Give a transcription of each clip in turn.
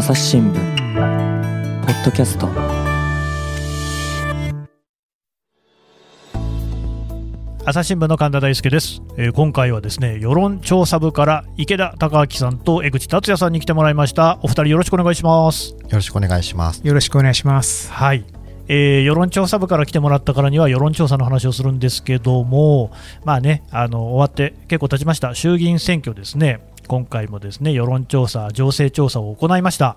朝日新聞ポッドキャスト。朝日新聞の神田大輔です、えー今回はですね世論調査部から池田孝明さんと江口達也さんに来てもらいました。お二人よろしくお願いします。よろしくお願いします。よろしくお願いします。はい、えー世論調査部から来てもらったからには世論調査の話をするんですけどもまあねあの終わって結構経ちました。衆議院選挙ですね今回もですね世論調査、情勢調査を行いました、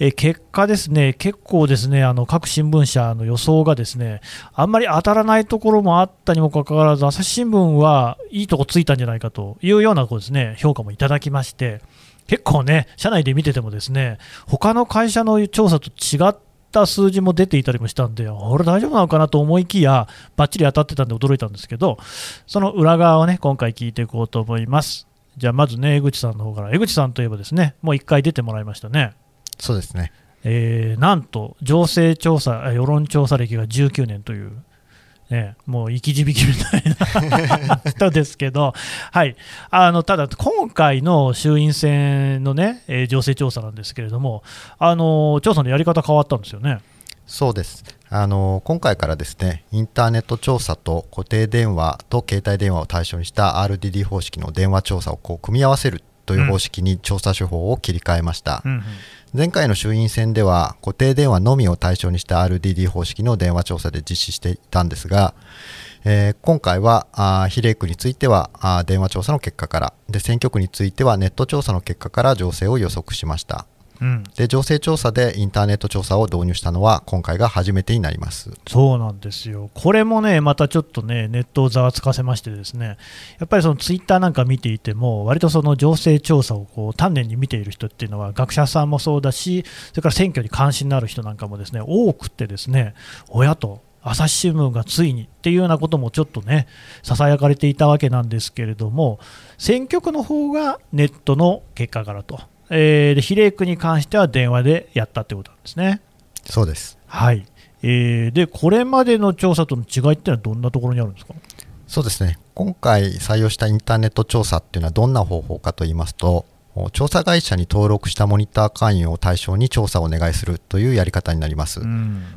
え結果ですね結構ですねあの各新聞社の予想がですねあんまり当たらないところもあったにもかかわらず朝日新聞はいいとこついたんじゃないかというようなこうですね評価もいただきまして結構ね社内で見ててもですね他の会社の調査と違った数字も出ていたりもしたんで、あれ大丈夫なのかなと思いきや、ばっちり当たってたんで驚いたんですけど、その裏側をね、今回聞いていこうと思います。じゃあまずね、江口さんの方から、江口さんといえばですね、もう1回出てもらいましたね。そうですね。えーなんと、情勢調査、え世論調査歴が19年という、ね、もう生き字引きみたいな 人ですけど、はい、あのただ、今回の衆院選の、ね、えー情勢調査なんですけれども、あの調査のやり方変わったんですよね。そうです。あの今回からですね、インターネット調査と固定電話と携帯電話を対象にした RDD 方式の電話調査をこう組み合わせるという方式に調査手法を切り替えました。うんうん前回の衆院選では固定電話のみを対象にした RDD 方式の電話調査で実施していたんですが、えー今回はあー比例区についてはあー電話調査の結果からで選挙区についてはネット調査の結果から情勢を予測しましたうん、で情勢調査でインターネット調査を導入したのは今回が初めてになります。そうなんですよ、これもね、またちょっとね、ネットをざわつかせまして、ですねやっぱりそのツイッターなんか見ていても、割とその情勢調査をこう丹念に見ている人っていうのは、学者さんもそうだし、それから選挙に関心のある人なんかもですね多くて、ですね親と朝日新聞がついにっていうようなこともちょっとね、ささやかれていたわけなんですけれども、選挙区の方がネットの結果からと、えーで比例区に関しては電話でやったってことなんですね。そうです。はい、えーでこれまでの調査との違いっていうのはどんなところにあるんですか、そうですね。今回採用したインターネット調査っていうのはどんな方法かと言いますと調査会社に登録したモニター会員を対象に調査をお願いするというやり方になります、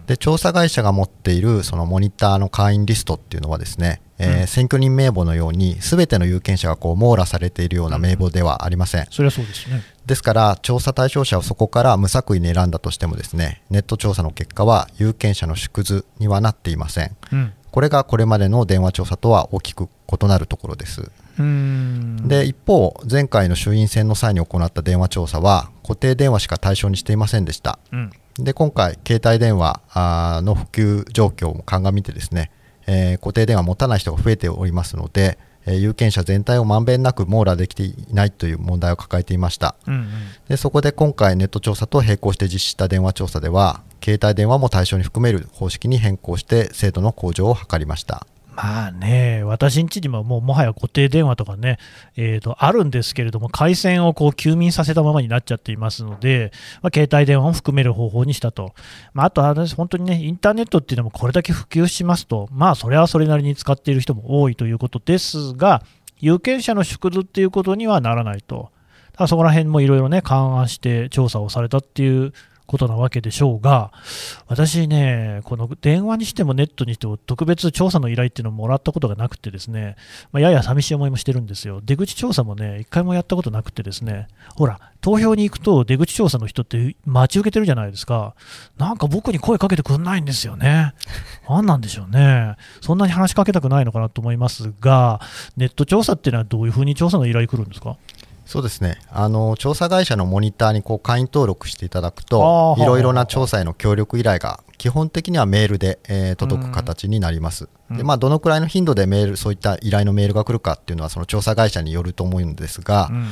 で調査会社が持っているそのモニターの会員リストっていうのはですね、えーうん選挙人名簿のように全ての有権者がこう網羅されているような名簿ではありません、それはそうですね。ですから調査対象者をそこから無作為に選んだとしてもですねネット調査の結果は有権者の縮図にはなっていません。うん。これがこれまでの電話調査とは大きく異なるところです。で一方前回の衆院選の際に行った電話調査は固定電話しか対象にしていませんでした。うん。で今回、携帯電話の普及状況も鑑みてですね、えー固定電話を持たない人が増えておりますので、えー有権者全体をまんべんなく網羅できていないという問題を抱えていました。うんうん。でそこで今回ネット調査と並行して実施した電話調査では携帯電話も対象に含める方式に変更して精度の向上を図りましたまあね、私ん家にももうもはや固定電話とかね、えー、とあるんですけれども、回線をこう休眠させたままになっちゃっていますので、まあ、携帯電話も含める方法にしたと、まあ、あとは本当にね、インターネットっていうのもこれだけ普及しますと、まあ、それはそれなりに使っている人も多いということですが、有権者の縮図っていうことにはならないと、ただそこら辺もいろいろね、勘案して調査をされたっていうことなわけでしょうが、私ね、この電話にしてもネットにしても特別調査の依頼っていうのをもらったことがなくてですね、まあ、やや寂しい思いもしてるんですよ。出口調査もね、一回もやったことなくてですね、ほら、投票に行くと出口調査の人って待ち受けてるじゃないですか。なんか僕に声かけてくんないんですよね。何なんでしょうね。そんなに話しかけたくないのかなと思いますが、ネット調査っていうのはどういうふうに調査の依頼来るんですか？そうですね。あの調査会社のモニターにこう会員登録していただくあとーいろいろな調査への協力依頼が基本的にはメールで、えー届く形になります、うん。でまあ、どのくらいの頻度でメールそういった依頼のメールが来るかっていうのはその調査会社によると思うんですが、うん。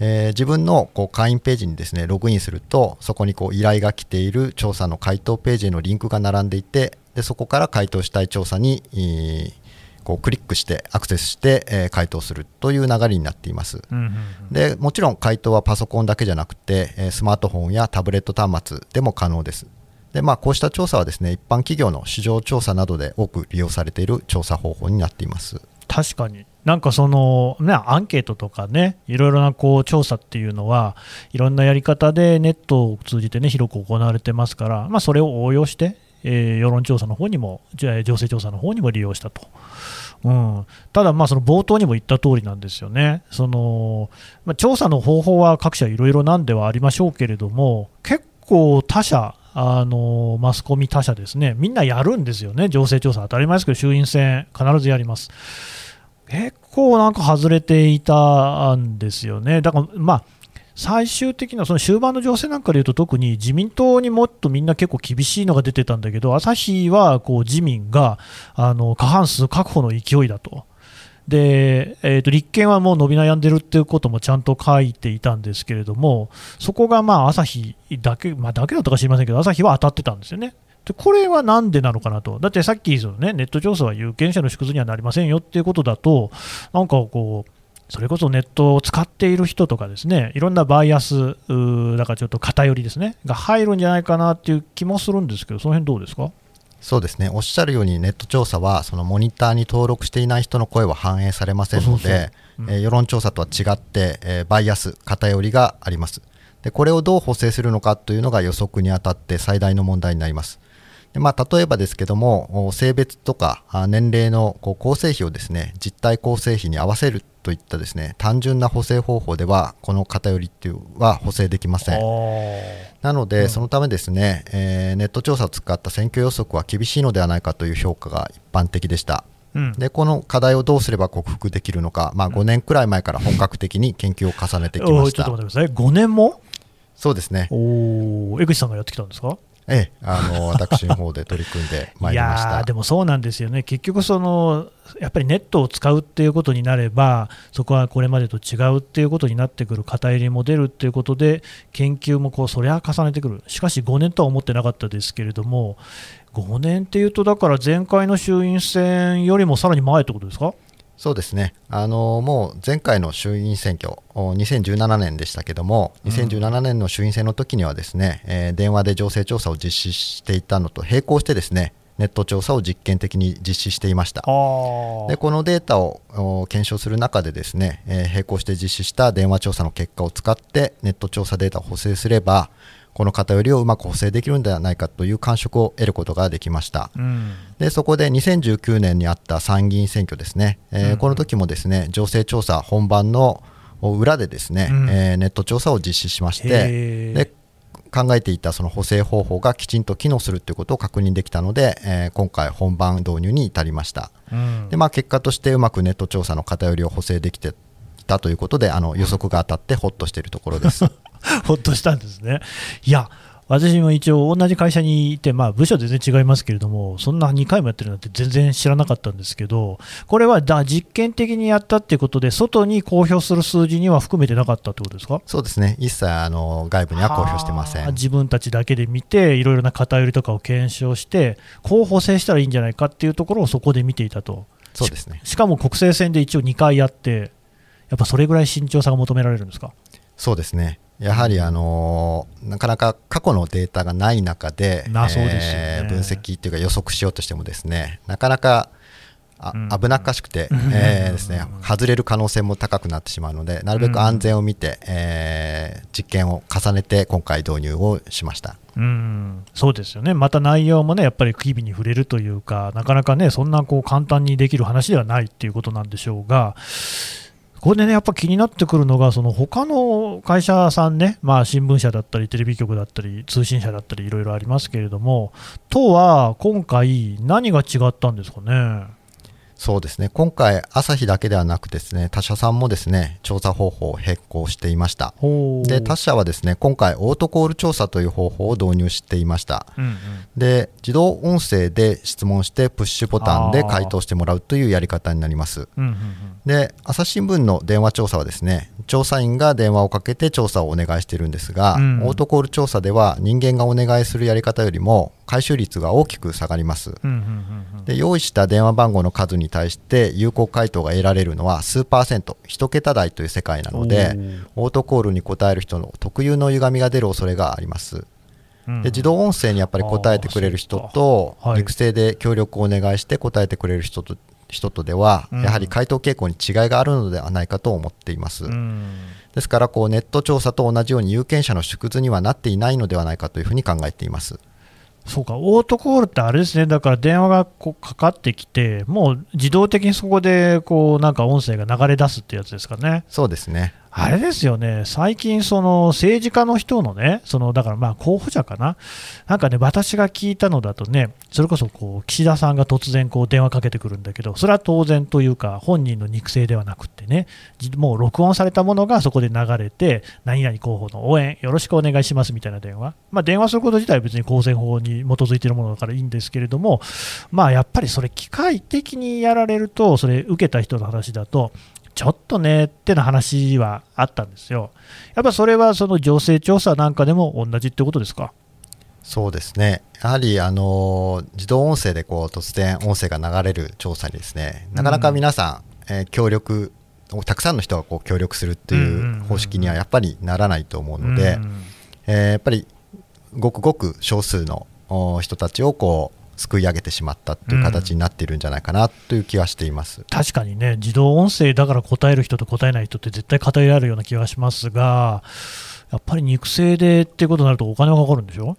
えー自分のこう会員ページにですねログインするとそこにこう依頼が来ている調査の回答ページへのリンクが並んでいてでそこから回答したい調査にえーこうクリックしてアクセスして、えー回答するという流れになっています。うんうんうんでもちろん回答はパソコンだけじゃなくて、えースマートフォンやタブレット端末でも可能です。でまあ、こうした調査はですね一般企業の市場調査などで多く利用されている調査方法になっています。確かになんかその、ね、アンケートとかね、いろいろなこう調査っていうのは、いろんなやり方でネットを通じてね、広く行われてますから、まあ、それを応用して、えー、世論調査の方にも、情勢調査の方にも利用したと。うん、ただ、冒頭にも言った通りなんですよね、そのまあ、調査の方法は各社いろいろなんではありましょうけれども、結構他社、あのマスコミ他社ですね、みんなやるんですよね、情勢調査、当たり前ですけど、衆院選、必ずやります。結構なんか外れていたんですよね。だからまあ最終的なその終盤の情勢なんかでいうと特に自民党にもっとみんな結構厳しいのが出てたんだけど朝日はこう自民があの過半数確保の勢いだと。で、えー、と立憲はもう伸び悩んでるっていうこともちゃんと書いていたんですけれども、そこがまあ朝日だけ、まあ、だけだったか知りませんけど、朝日は当たってたんですよね。でこれはなんでなのかなと、だってさっきその、ね、ネット調査は有権者の縮図にはなりませんよっていうことだと、なんかこう、それこそネットを使っている人とかですね、いろんなバイアス、だからちょっと偏りですね、が入るんじゃないかなっていう気もするんですけど、その辺どうですか？そうですねおっしゃるようにネット調査はそのモニターに登録していない人の声は反映されませんので、え世論調査とは違って、えー、バイアス、偏りがあります。でこれをどう補正するのかというのが予測にあたって最大の問題になります。でまあ、例えばですけども、性別とか年齢のこう構成比をですね実体構成比に合わせるといったですね単純な補正方法では、この偏りっていうは補正できません。なので、うん、そのためですね、えー、ネット調査を使った選挙予測は厳しいのではないかという評価が一般的でした。うん、でこの課題をどうすれば克服できるのか、まあ、5年くらい前から本格的に研究を重ねてきました。ちょっと待ってください5年もそうですね。お江口さんがやってきたんですかええ、あの私の方で取り組んでまいりました。いやでもそうなんですよね、結局その、やっぱりネットを使うっていうことになれば、そこはこれまでと違うっていうことになってくる、偏りも出るっていうことで、研究もこうそりゃ重ねてくる、しかし5年とは思ってなかったですけれども、5年っていうと、だから前回の衆院選よりもさらに前ってことですか？そうですね。あのもう前回の衆院選挙、2017年でしたけども、2017年の衆院選の時には、ですね、えー、電話で情勢調査を実施していたのと並行して、ですねネット調査を実験的に実施していました。でこのデータを検証する中で、ですね、えー、並行して実施した電話調査の結果を使って、ネット調査データを補正すれば、この偏りをうまく補正できるんではないかという感触を得ることができました、うん、でそこで2019年にあった参議院選挙ですね、えー、この時もですね情勢調査本番の裏でですね、うん、えー、ネット調査を実施しましてで考えていたその補正方法がきちんと機能するということを確認できたので、えー、今回本番導入に至りました、うん、でまあ、結果としてうまくネット調査の偏りを補正できてたということであの予測が当たってほっとしているところです。ほっとしたんですね。いや私も一応同じ会社にいて、まあ、部署全然違いますけれども、そんな2回もやってるなんて全然知らなかったんですけど、これはだ実験的にやったっていうことで、外に公表する数字には含めてなかったってことですか？そうですね、一切あの外部には公表してません自分たちだけで見て、いろいろな偏りとかを検証して、こう補正したらいいんじゃないかっていうところをそこで見ていたと。そうですねしかも国政選で一応2回やって、やっぱそれぐらい慎重さが求められるんですか？そうですね。やはりあのなかなか過去のデータがない中で、分析っていうか予測しようとしてもですねなかなかあ危なっかしくて、えー、ですね、外れる可能性も高くなってしまうので、なるべく安全を見て、えー、実験を重ねて、今回導入をしました。うん。そうですよね、また内容もね、やっぱり機微に触れるというか、なかなかね、そんなこう簡単にできる話ではないっていうことなんでしょうが、ここでね、やっぱ気になってくるのが、その他の会社さんね、まあ、新聞社だったり、テレビ局だったり、通信社だったり、いろいろありますけれども、とは今回、何が違ったんですかね？そうですね今回、朝日だけではなくですね他社さんもですね調査方法を変更していました。で他社はですね今回、オートコール調査という方法を導入していました。うんうん、で自動音声で質問して、プッシュボタンで回答してもらうというやり方になります。うんうんうん、で朝日新聞の電話調査はですね調査員が電話をかけて調査をお願いしているんですが、うん、オートコール調査では人間がお願いするやり方よりも回収率が大きく下がります。で用意した電話番号の数に対して有効回答が得られるのは数パーセント1桁台という世界なのでオートコールに答える人の特有の歪みが出る恐れがあります。で自動音声にやっぱり答えてくれる人と、育成で協力をお願いして答えてくれる人とっ人とでは、やはり回答傾向に違いがあるのではないかと思っています。ですからこうネット調査と同じように有権者の縮図にはなっていないのではないかというふうに考えています。そうか、オートコールってあれですね、だから電話がこうかかってきて、もう自動的にそこでこうなんか音声が流れ出すってやつですかね。そうですね。あれですよね、最近、その政治家の人のね、そのだからまあ候補者かな、なんかね、私が聞いたのだとね、それこそこう岸田さんが突然こう電話かけてくるんだけど、それは当然というか、本人の肉声ではなくってね、もう録音されたものがそこで流れて、何々候補の応援、よろしくお願いしますみたいな電話、まあ、電話すること自体は別に公選法に基づいているものだからいいんですけれども、まあ、やっぱりそれ、機械的にやられると、それ、受けた人の話だと、ちょっとねっての話はあったんですよ。やっぱそれはその情勢調査なんかでも同じってことですか？そうですね、やはりあの自動音声でこう突然音声が流れる調査にですね、なかなか皆さん、えー、協力たくさんの人がこう協力するっていう方式にはやっぱりならないと思うので、えー、やっぱりごくごく少数の人たちをこうすくい上げてしまったという形になっているんじゃないかなという気はしています、うん、確かにね、自動音声だから答える人と答えない人って絶対偏りあるような気がしますが、やっぱり肉声でっていうことになると、お金がかかるんでしょ？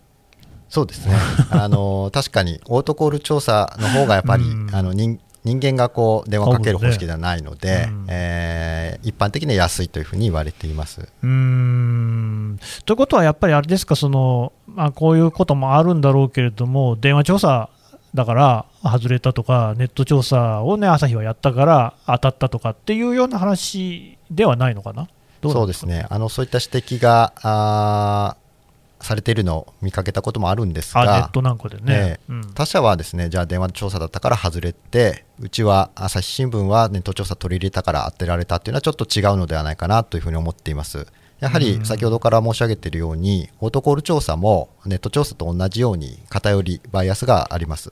そうですね。あの確かにオートコール調査の方がやっぱり、うん、あの人人間がこう電話かける方式ではないので、ねうん、えー、一般的には安いというふうに言われています。うん。ということは、やっぱりあれですか、そのまあ、こういうこともあるんだろうけれども、電話調査だから外れたとか、ネット調査をね、朝日はやったから当たったとかっていうような話ではないのかな？そうですね。あのそういった指摘があされているのを見かけたこともあるんですが、ネットなんかでね、えーうん、他社はですねじゃあ電話調査だったから外れて、うちは朝日新聞はネット調査取り入れたから当てられたっていうのはちょっと違うのではないかなというふうに思っています。やはり先ほどから申し上げているように、オートコール調査もネット調査と同じように偏り、バイアスがあります。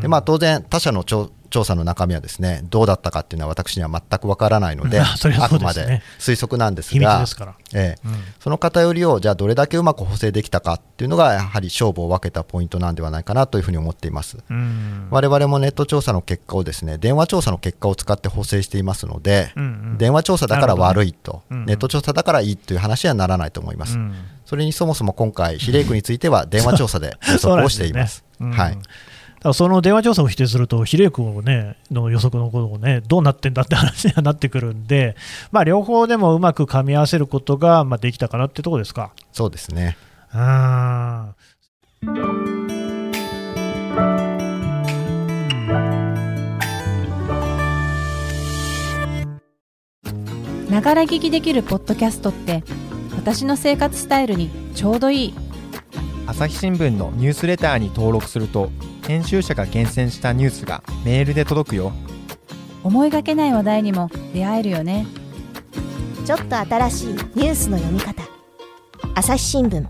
でまあ、当然、他社の調調査の中身はですねどうだったかっていうのは私には全くわからないので、あくまで推測なんですが、ええ。その偏りをじゃあどれだけうまく補正できたかっていうのがやはり勝負を分けたポイントなんではないかなというふうに思っています。我々もネット調査の結果をですね電話調査の結果を使って補正していますので、うんうん、電話調査だから悪いと、ねうんうん、ネット調査だからいいという話にはならないと思います。うん、それにそもそも今回比例区については電話調査で予測をしています。ね、はいその電話調査を否定すると、比例区を、ね、の予測のことを、ね、どうなってんだって話にはなってくるんで、まあ、両方でもうまく噛み合わせることが、まあ、できたかなってところですか。そうですね。あながら聞きできるポッドキャストって私の生活スタイルにちょうどいい。朝日新聞のニュースレターに登録すると編集者が厳選したニュースがメールで届くよ。思いがけない話題にも出会えるよね。ちょっと新しいニュースの読み方。朝日新聞。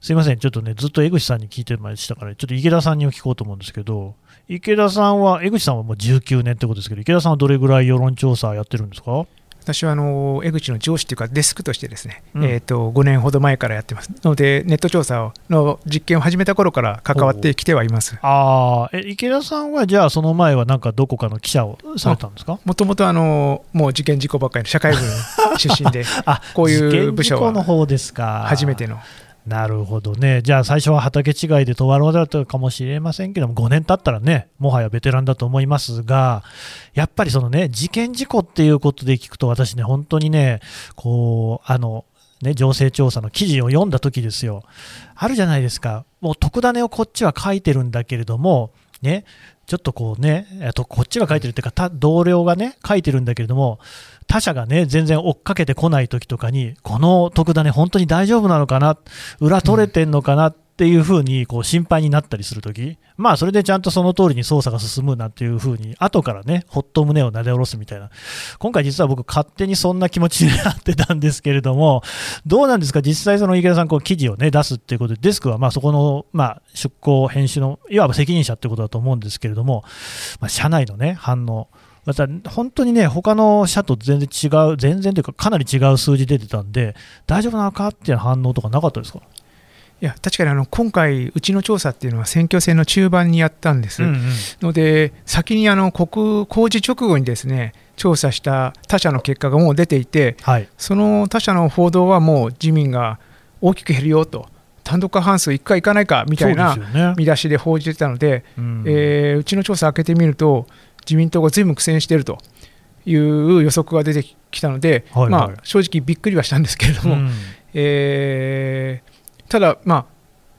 すいません。ちょっとねずっと江口さんに聞いてましたからちょっと池田さんにも聞こうと思うんですけど池田さんは江口さんはもう19年ってことですけど池田さんはどれぐらい世論調査やってるんですか？私はあの江口の上司というかデスクとしてですね、うん、えー、と5年ほど前からやってます。のでネット調査の実験を始めた頃から関わってきてはいます。あえ池田さんはじゃあその前はなんかどこかの記者をされたんですか？もともともう事件事故ばっかりの社会部出身で こういう部署は初めてのなるほどね、じゃあ最初は畑違いで問われだったかもしれませんけども、5年経ったらね、もはやベテランだと思いますが、やっぱりそのね、事件事故っていうことで聞くと、私ね、本当にね、こう、あの、ね、情勢調査の記事を読んだ時ですよ、あるじゃないですか、もう特ダネをこっちは書いてるんだけれども、ね、ちょっとこうね、とこっちが書いてるっていうか、同僚がね、書いてるんだけれども、他者がね、全然追っかけてこない時とかに、この特ダネ本当に大丈夫なのかな、裏取れてんのかなっていうふうにこう心配になったりするとき、まあそれでちゃんとその通りに捜査が進むなんていうふうに、後からね、ほっと胸をなで下ろすみたいな。今回実は僕勝手にそんな気持ちになってたんですけれども、どうなんですか？実際その池田さんこう記事をね、出すっていうことで、デスクはまあそこの、まあ、出向編集の、いわば責任者ってことだと思うんですけれども、まあ、社内のね、反応、また本当にね、他の社と全然違う、全然というか、かなり違う数字出てたんで、大丈夫なのかっていう反応とかなかったですか？いや確かにあの今回、うちの調査っていうのは選挙戦の中盤にやったんです、うんうん。ので、先にあの国公示直後にですね調査した他社の結果がもう出ていて、はい、その他社の報道はもう自民が大きく減るよと、単独過半数いくかいかないかみたいな見出しで報じてたので、うん。えーうちの調査開けてみると、自民党がずいぶん苦戦しているという予測が出てきたので、はいはいまあ、正直びっくりはしたんですけれども、うんえーただ、まあ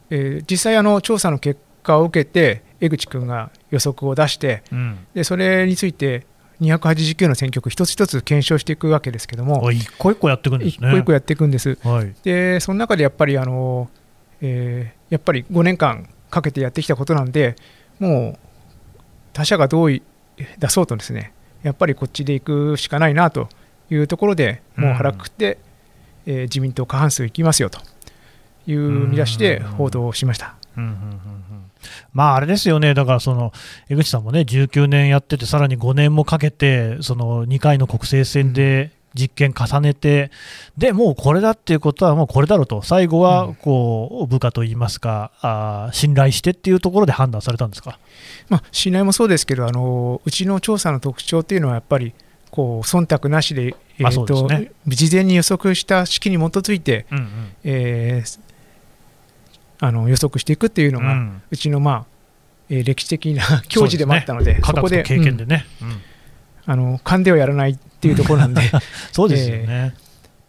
えー実際あの、調査の結果を受けて、江口君が予測を出して、うんでそれについて289の選挙区、一つ一つ検証していくわけですけども、あ一個一個やっていくんですね。一個一個やっていくんです。はい、でその中でやっぱりあの、えーやっぱり5年間かけてやってきたことなんで、もう他社がどうい出そうとですね、やっぱりこっちで行くしかないなというところで、もう腹くくって、えー自民党過半数いきますよという見出しで報道しました。うんうんうんうん。まああれですよね、だからその江口さんもね、19年やってて、さらに5年もかけて、その2回の国政選で実験重ねて、でもうこれだっていうことは、もうこれだろうと、最後はこう部下といいますか、あー信頼してっていうところで判断されたんですか？まあ、信頼もそうですけどあの、うちの調査の特徴っていうのは、やっぱりこう忖度なしで、えあーとね。事前に予測した式に基づいて、うんうん。えーあの予測していくっていうのが、ううんちの、まあえー歴史的な 教授でもあったので、そこで、経験でね、うんうん。あの勘ではやらないっていうところなんで、そうですよね。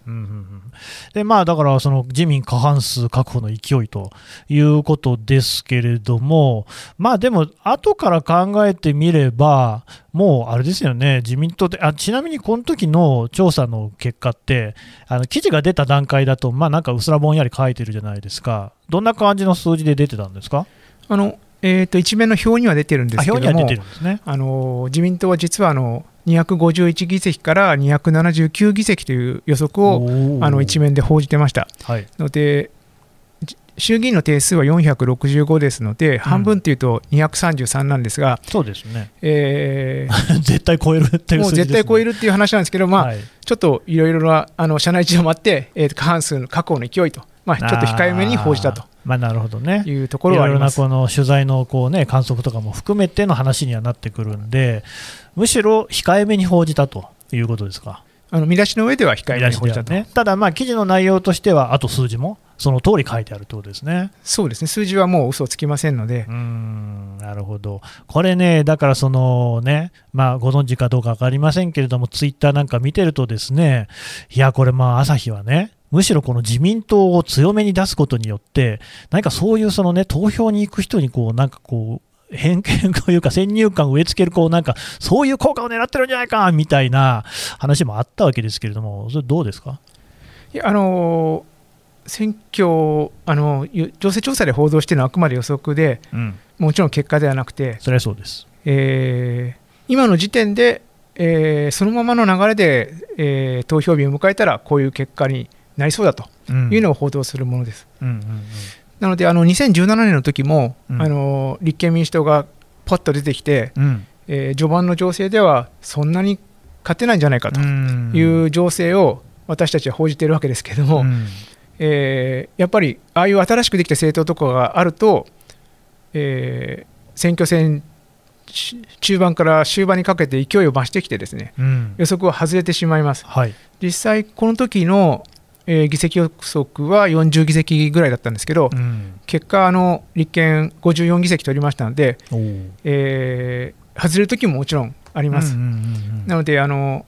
うんうんうん。でまあ、だからその自民過半数確保の勢いということですけれども、まあでも、後から考えてみれば、もうあれですよね、自民党で、あちなみにこの時の調査の結果って、あの記事が出た段階だと、まあなんかうすらぼんやり書いてるじゃないですか、どんな感じの数字で出てたんですか、あのえー、と一面の表には出てるんであすけどね。あの自民党は実はあの251議席から279議席という予測をあの一面で報じてました。はい、ので、じ衆議院の定数は465ですので、半分というと233なんですが、そうですね、えー 絶対超えるっていうもう絶対超えるっていう話なんですけど、まあはい。ちょっといろいろなあの社内事情もあって、えー過半数の確保の勢いと、まあ、ちょっと控えめに報じたとまあ、なるほどね。いうところはあります。いろいろなこの取材のこう、ね、観測とかも含めての話にはなってくるんで、むしろ控えめに報じたということですか？あの見出しの上では控えめに報じたと、ね、ただ、まあ記事の内容としては、あと数字もその通り書いてあるということですね。そうですね、数字はもう嘘つきませんのでうー、んなるほど、これね、だからそのね、まあ、ご存知かどうか分かりませんけれども、ツイッターなんか見てると、ですねいや、これ、まあ朝日はね、むしろこの自民党を強めに出すことによって、何かそういうその、ね、投票に行く人にこう、なんかこう、偏見というか先入観を植え付けるこうなんかそういう効果を狙ってるんじゃないかみたいな話もあったわけですけれども、それどうですか？いやあのー選挙あの、よ情勢調査で報道しているのはあくまで予測で、うん、もちろん結果ではなくて、それはそうです。えー今の時点で、えーそのままの流れで、えー投票日を迎えたら、こういう結果になりそうだとうん。いうのを報道するものです。うんうんうん。なので、あの2017年の時も、うん。あの立憲民主党がポッと出てきて、うん。えー序盤の情勢ではそんなに勝てないんじゃないかとうん。いう情勢を私たちは報じているわけですけれども、うん。えーやっぱりああいう新しくできた政党とかがあると、えー選挙戦し中盤から終盤にかけて勢いを増してきてですねうん。予測は外れてしまいます。はい。実際この時の、えー議席予測は40議席ぐらいだったんですけど、うん。結果あの立憲54議席取りましたので、えー外れる時ももちろんあります、なのであの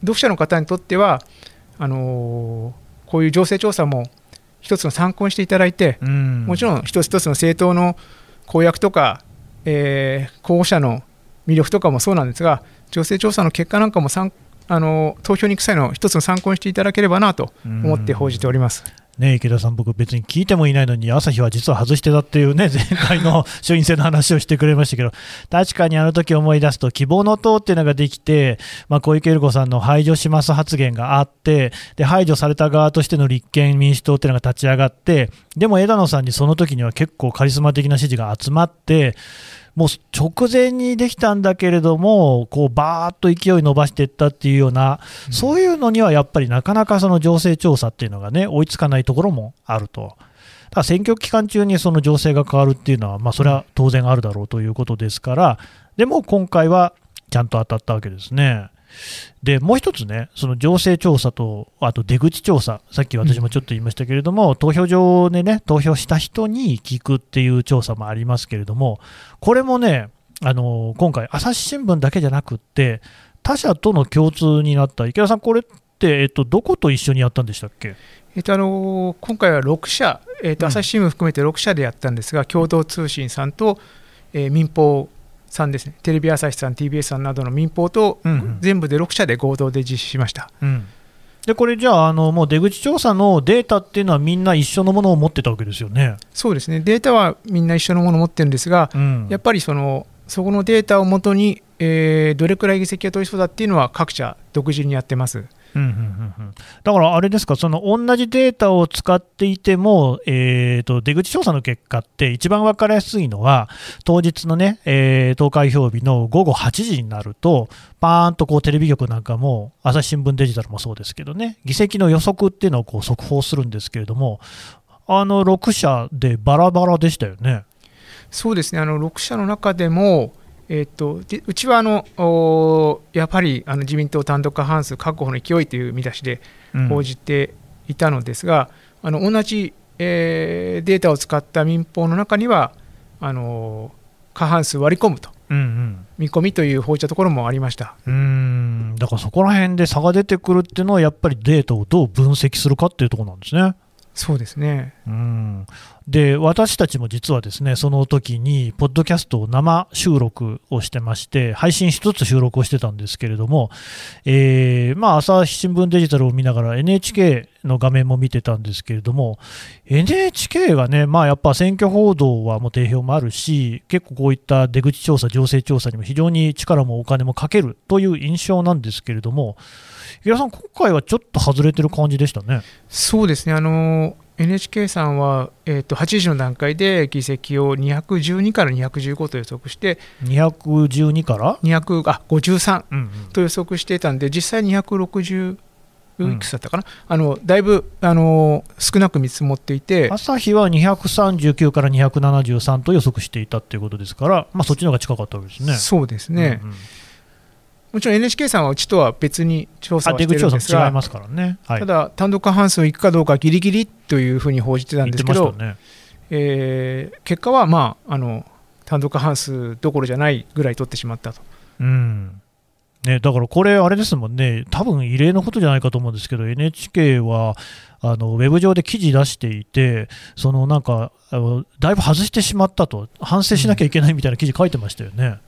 読者の方にとってはあのーこういう情勢調査も一つの参考にしていただいて、うん。もちろん一つ一つの政党の公約とか、えー候補者の魅力とかもそうなんですが、情勢調査の結果なんかも参あの投票に行く際の一つの参考にしていただければなと思って報じております。ね池田さん、僕、別に聞いてもいないのに、朝日は実は外してたっていうね、前回の衆院選の話をしてくれましたけど、確かにあの時思い出すと、希望の党っていうのができて、まあ、小池百合子さんの排除します発言があってで、排除された側としての立憲民主党っていうのが立ち上がって、でも枝野さんにその時には結構カリスマ的な支持が集まって、もう直前にできたんだけれども、こうバーっと勢い伸ばしていったっていうような、そういうのにはやっぱりなかなかその情勢調査っていうのがね、追いつかないところもあると。ただ選挙期間中にその情勢が変わるっていうのは、まあ、それは当然あるだろうということですから、でも今回はちゃんと当たったわけですね。でもう一つね、その情勢調査と、あと出口調査、さっき私もちょっと言いましたけれども、うん、投票所でね、投票した人に聞くっていう調査もありますけれども、これもね、あの今回、朝日新聞だけじゃなくって、他社との共通になった、池田さん、これって、えっと、どこと一緒にやったんでしたっけ、えっとあの今回は6社、えっと、朝日新聞含めて6社でやったんですが、うん、共同通信さんと、えー、民放さんですね、テレビ朝日さん、TBS さんなどの民放と、全部で6社で合同で実施しました。うん、でこれじゃああの、もう出口調査のデータっていうのは、みんな一緒のものを持ってたわけですよね。そうですね、データはみんな一緒のものを持ってるんですが、うん、やっぱりそのそこのデータをもとに、えー、どれくらい議席が取りそうだっていうのは、各社独自にやってます。うんうんうん、だからあれですか、その同じデータを使っていても、えーと、出口調査の結果って一番分かりやすいのは、当日のね、えー、投開票日の午後8時になると、パーンとこうテレビ局なんかも、朝日新聞デジタルもそうですけどね、議席の予測っていうのをこう速報するんですけれども、あの6社でバラバラでしたよね。そうですねあの6社の中でも、えーと、うちはあのやっぱりあの自民党単独過半数確保の勢いという見出しで報じていたのですが、うん、あの同じ、えー、データを使った民放の中にはあの過半数割り込むと、うんうん、見込みという報じたところもありました。うん。だからそこら辺で差が出てくるっていうのは、やっぱりデータをどう分析するかっていうところなんですね。そうですね。うん。で、私たちも実はですね、その時に、ポッドキャストを生収録をしてまして、配信一つ収録をしてたんですけれども、えー、まあ、朝日新聞デジタルを見ながら NHK の画面も見てたんですけれども、NHK がね、まあ、やっぱ選挙報道はもう定評もあるし、結構こういった出口調査、情勢調査にも非常に力もお金もかけるという印象なんですけれども、池田さん、今回はちょっと外れてる感じでしたね。そうですねあの NHK さんは、えーと、8時の段階で議席を212から215と予測して、212から？200あ53と予測していたんで、実際260いくつだったかな、うん、あのだいぶあの少なく見積もっていて朝日は239から273と予測していたということですから、まあ、そっちの方が近かったわけですね。そうですね、うんうんもちろん NHK さんはうちとは別に調査をしてるんですが、違いますからね、はい、ただ、単独過半数いくかどうかギリギリというふうに報じてたんですけど、ね。えー、結果は、まあ、あの単独過半数どころじゃないぐらい取ってしまったと。うん。ね、だからこれ、あれですもんね、多分異例のことじゃないかと思うんですけど、NHK はあのウェブ上で記事出していて、そのなんかだいぶ外してしまったと、反省しなきゃいけないみたいな記事書いてましたよね。うん、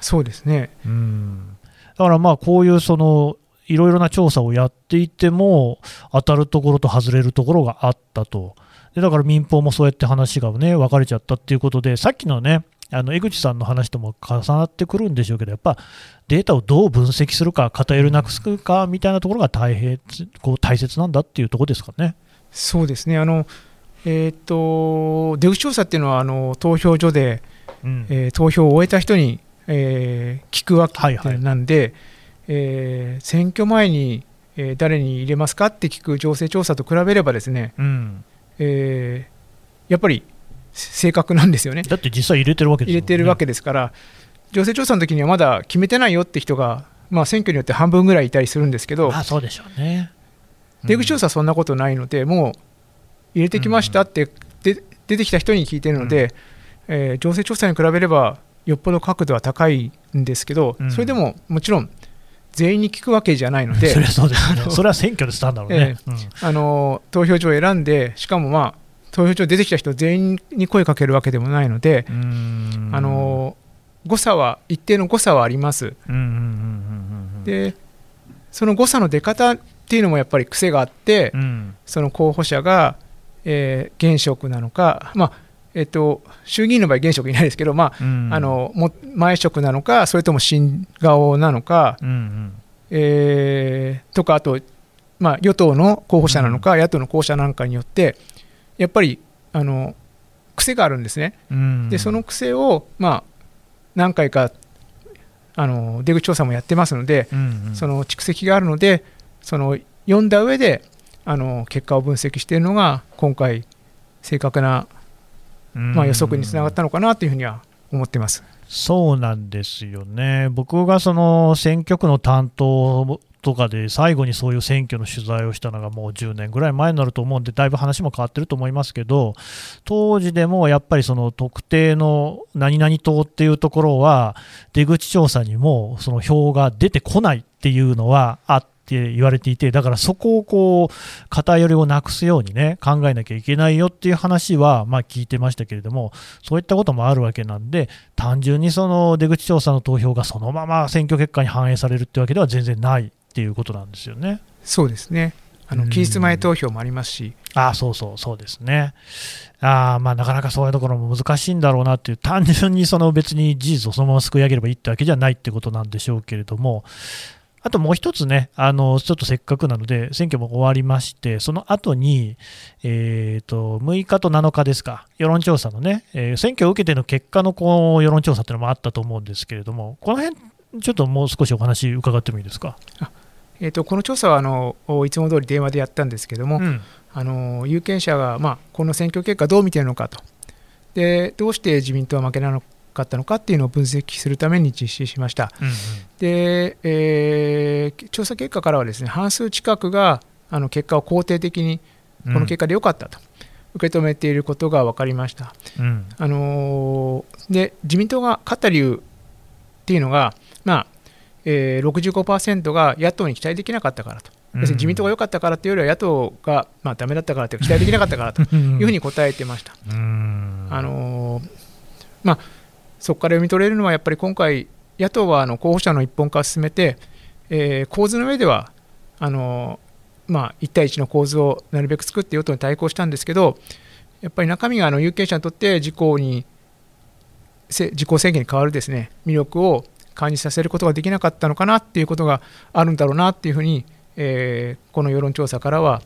そうですね、うんだからまあこういうそのいろいろな調査をやっていても当たるところと外れるところがあったと。でだから民放もそうやって話がね分かれちゃったっていうことでさっきのねあの江口さんの話とも重なってくるんでしょうけどやっぱデータをどう分析するか偏りなくすかみたいなところが大変こう大切なんだっていうところですかね。そうですねあのえーと、出口調査っていうのはあの投票所で、うん、えー、投票を終えた人にえー、聞くわけなんで、はいはい、えー、選挙前に、えー、誰に入れますかって聞く情勢調査と比べればですね、うん、えー、やっぱり正確なんですよね。だって実際入れてるわけです、ね、入れてるわけですから、情勢調査の時にはまだ決めてないよって人が、まあ、選挙によって半分ぐらいいたりするんですけど、あそうでしょうね、うん、出口調査はそんなことないので、もう入れてきましたって、で出てきた人に聞いてるので、うん、えー、情勢調査に比べればよっぽど角度は高いんですけど、うん、それでももちろん全員に聞くわけじゃないので、それはそうです。ね、それは選挙でしたんだろうね、えあの投票所を選んで、しかも、まあ、投票所出てきた人全員に声かけるわけでもないので、あの誤差は一定の誤差はあります。でその誤差の出方っていうのもやっぱり癖があって、うん、その候補者が、えー、現職なのか、まあ、えっと、衆議院の場合、現職いないですけど、まあ、うん、あのも前職なのか、それとも新顔なのか、うんうん、えー、とか、あと、まあ、与党の候補者なのか、うん、野党の候補者なんかによって、やっぱりあの癖があるんですね。うん、で、その癖を、まあ、何回かあの出口調査もやってますので、うんうん、その蓄積があるので、その読んだ上であの結果を分析しているのが、今回、正確な、まあ、予測につながったのかなというふうには思ってます。そうなんですよね、僕がその選挙区の担当とかで最後にそういう選挙の取材をしたのがもう10年ぐらい前になると思うんで、だいぶ話も変わってると思いますけど、当時でもやっぱりその特定の何々党っていうところは、出口調査にもその票が出てこないっていうのはあって、言われていて、だからそこをこう偏りをなくすようにね考えなきゃいけないよっていう話はまあ聞いてましたけれども、そういったこともあるわけなんで、単純にその出口調査の投票がそのまま選挙結果に反映されるってわけでは全然ないっていうことなんですよね。そうですねあの期日前投票もありますし、あそうそうそうですね。あまあなかなかそういうところも難しいんだろうなっていう、単純にその別に事実をそのまますくい上げればいいってわけじゃないってことなんでしょうけれども、あともう一つね、あのちょっとせっかくなので、選挙も終わりまして、その後に、えーと、6日と7日ですか、世論調査のね、えー、選挙を受けての結果のこう世論調査っていうのもあったと思うんですけれども、この辺ちょっともう少しお話伺ってもいいですか？えーと、この調査はあのいつも通り電話でやったんですけども、うん、あの有権者が、まあ、この選挙結果どう見てるのかとで、どうして自民党は負けなのかったのかっていうのを分析するために実施しました。うんうん、で、えー、調査結果からはですね半数近くがあの結果を肯定的にこの結果で良かったと。受け止めていることが分かりました、うん、あのー、で自民党が勝った理由っていうのが、まあえー、65%が野党に期待できなかったからと、別に自民党が良かったからというよりは野党がまあダメだったからという期待できなかったからというふうに答えてました。あのー、まあそこから読み取れるのはやっぱり今回野党はあの候補者の一本化を進めて、えー、構図の上ではあの、まあ、1対1の構図をなるべく作って与党に対抗したんですけどやっぱり中身があの有権者にとって自公に自公政権に変わるですね魅力を感じさせることができなかったのかなっていうことがあるんだろうなっていうふうに、えー、この世論調査からは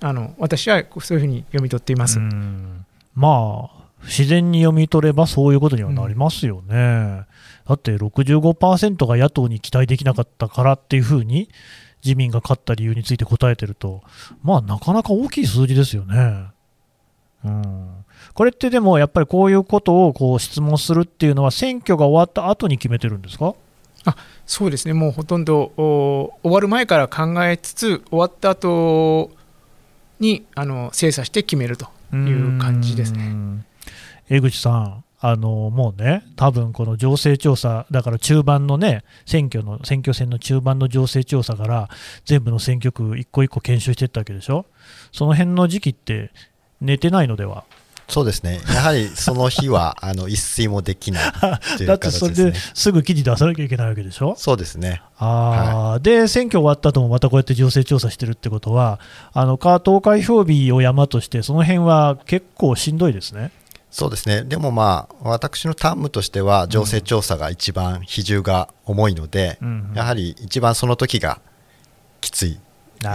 あの私はそういうふうに読み取っています。まあ自然に読み取ればそういうことにはなりますよね。うん、だって65%が野党に期待できなかったからっていうふうに自民が勝った理由について答えてると、まあなかなか大きい数字ですよね。うん、これってでもやっぱりこういうことをこう質問するっていうのは選挙が終わった後に決めてるんですか？あそうですね、もうほとんど終わる前から考えつつ、終わった後にあの精査して決めるという感じですね。江口さん、あのもうね、多分この情勢調査、だから中盤のね、選挙の選挙戦の中盤の情勢調査から、全部の選挙区、一個一個研修していったわけでしょ、その辺の時期って、寝てないのでは？そうですね、やはりその日は あの一睡もできないという、ね、だってそれですぐ記事出さなきゃいけないわけでしょ、そうですね。あ、はい、で選挙終わった後もまたこうやって情勢調査してるってことは、あの投開票日を山として、その辺は結構しんどいですね。そうですね、でもまあ、私のタームとしては、情勢調査が一番比重が重いので、うんやはり一番その時がきつい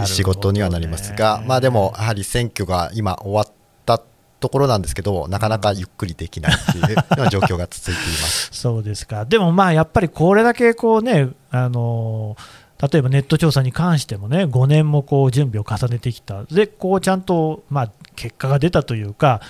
仕事にはなりますが、ね、まあでも、やはり選挙が今終わったところなんですけど、なかなかゆっくりできないっていうような状況が続いています。そうですか、でもまあ、やっぱりこれだけこうね、あのー例えばネット調査に関してもね、5年もこう準備を重ねてきた、でこうちゃんと、まあ、結果が出たというか、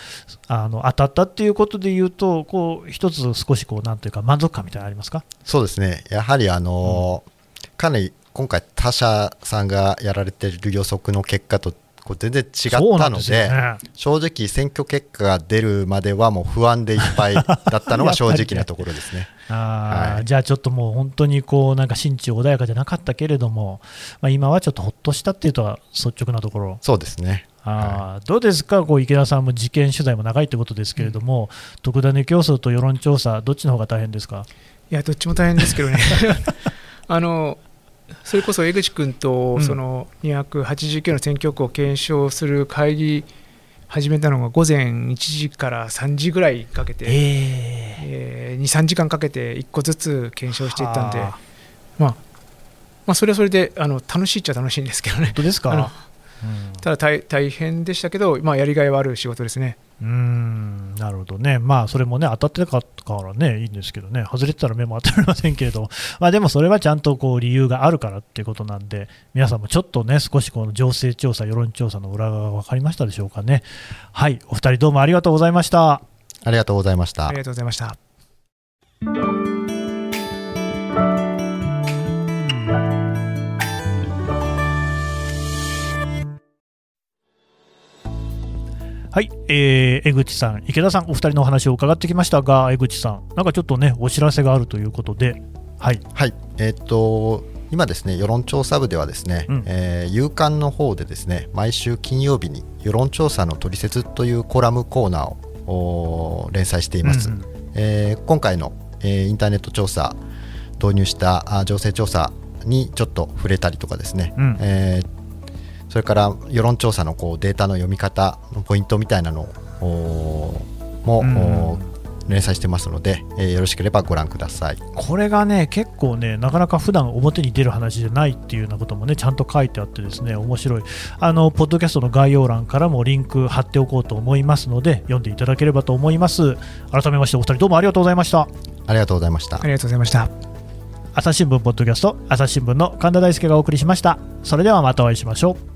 あの当たったっていうことでいうと、こう一つ少しこうなんというか、満足感みたいなのありますか？そうですね、やはりあの、うん、かなり今回、他社さんがやられている予測の結果とこう全然違ったので、ね、正直、選挙結果が出るまではもう不安でいっぱいだったのが 正直なところですね。あはい、じゃあちょっともう本当にこうなんか心中穏やかじゃなかったけれども、まあ、今はちょっとほっとしたっていうとは率直なところ。そうですねあ、はい、どうですか、こう池田さんも事件取材も長いということですけれども、うん、特ダネ競争と世論調査、どっちの方が大変ですか？いや、どっちも大変ですけどね。あのそれこそ江口君とその289の選挙区を検証する会議始めたのが午前1時から3時ぐらいかけて、えーえー、23時間かけて1個ずつ検証していったんで、まあ、まあそれはそれであの楽しいっちゃ楽しいんですけどね。本当ですか？ただ大大変でしたけど、まあ、やりがいはある仕事ですね。うんなるほどね、まあ、それもね、当たってたからね、いいんですけどね、外れてたら目も当たりませんけれど、まあ、でもそれはちゃんとこう理由があるからっていうことなんで、皆さんもちょっとね、少しこの情勢調査、世論調査の裏側が分かりましたでしょうかね。はい、お二人どうもありがとうございました。ありがとうございました。ありがとうございました。はい、えー、江口さん、池田さん、お二人のお話を伺ってきましたが、江口さん、なんかちょっとね、お知らせがあるということで、はい、はい、えー、っと今ですね世論調査部ではですね、うん、えー、夕刊の方でですね毎週金曜日に世論調査の取説というコラムコーナーを連載しています。うん、えー、今回の、えー、インターネット調査導入した情勢調査にちょっと触れたりとかですね、うん、えー、それから世論調査のこうデータの読み方のポイントみたいなのも、連載してますので、えー、よろしければご覧ください。これがね結構ねなかなか普段表に出る話じゃないっていうようなこともねちゃんと書いてあってですね面白い。あのポッドキャストの概要欄からもリンク貼っておこうと思いますので読んでいただければと思います。改めましてお二人どうもありがとうございました。ありがとうございました。ありがとうございました。朝日新聞ポッドキャスト朝日新聞の神田大輔がお送りしました。それではまたお会いしましょう